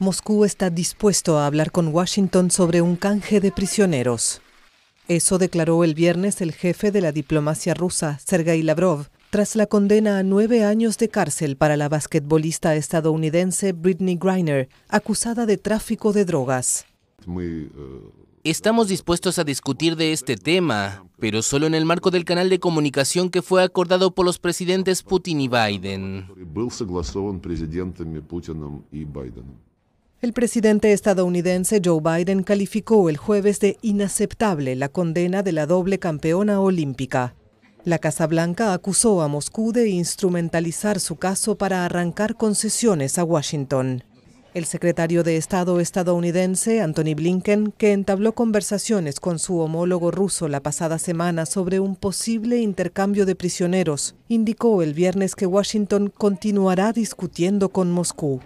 Moscú está dispuesto a hablar con Washington sobre un canje de prisioneros. Eso declaró el viernes el jefe de la diplomacia rusa, Sergei Lavrov, tras la condena a nueve años de cárcel para la basquetbolista estadounidense Britney Griner, acusada de tráfico de drogas. Estamos dispuestos a discutir de este tema, pero solo en el marco del canal de comunicación que fue acordado por los presidentes Putin y Biden. El presidente estadounidense Joe Biden calificó el jueves de inaceptable la condena de la doble campeona olímpica. La Casa Blanca acusó a Moscú de instrumentalizar su caso para arrancar concesiones a Washington. El secretario de Estado estadounidense, Anthony Blinken, que entabló conversaciones con su homólogo ruso la pasada semana sobre un posible intercambio de prisioneros, indicó el viernes que Washington continuará discutiendo con Moscú.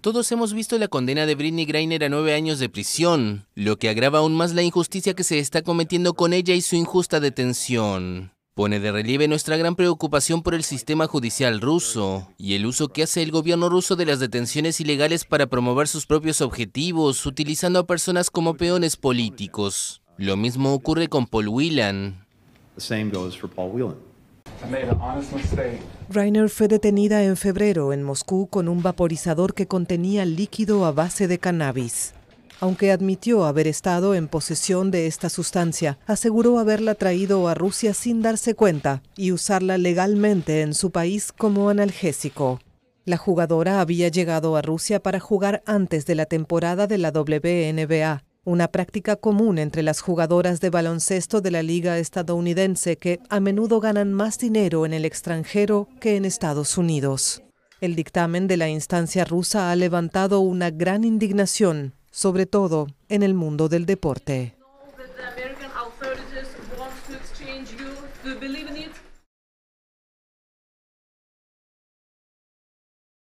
Todos hemos visto la condena de Britney Griner a nueve años de prisión, lo que agrava aún más la injusticia que se está cometiendo con ella y su injusta detención. Pone de relieve nuestra gran preocupación por el sistema judicial ruso y el uso que hace el gobierno ruso de las detenciones ilegales para promover sus propios objetivos, utilizando a personas como peones políticos. Lo mismo ocurre con Paul Whelan. Reiner fue detenida en febrero en Moscú con un vaporizador que contenía líquido a base de cannabis. Aunque admitió haber estado en posesión de esta sustancia, aseguró haberla traído a Rusia sin darse cuenta y usarla legalmente en su país como analgésico. La jugadora había llegado a Rusia para jugar antes de la temporada de la WNBA, una práctica común entre las jugadoras de baloncesto de la liga estadounidense que a menudo ganan más dinero en el extranjero que en Estados Unidos. El dictamen de la instancia rusa ha levantado una gran indignación, sobre todo en el mundo del deporte.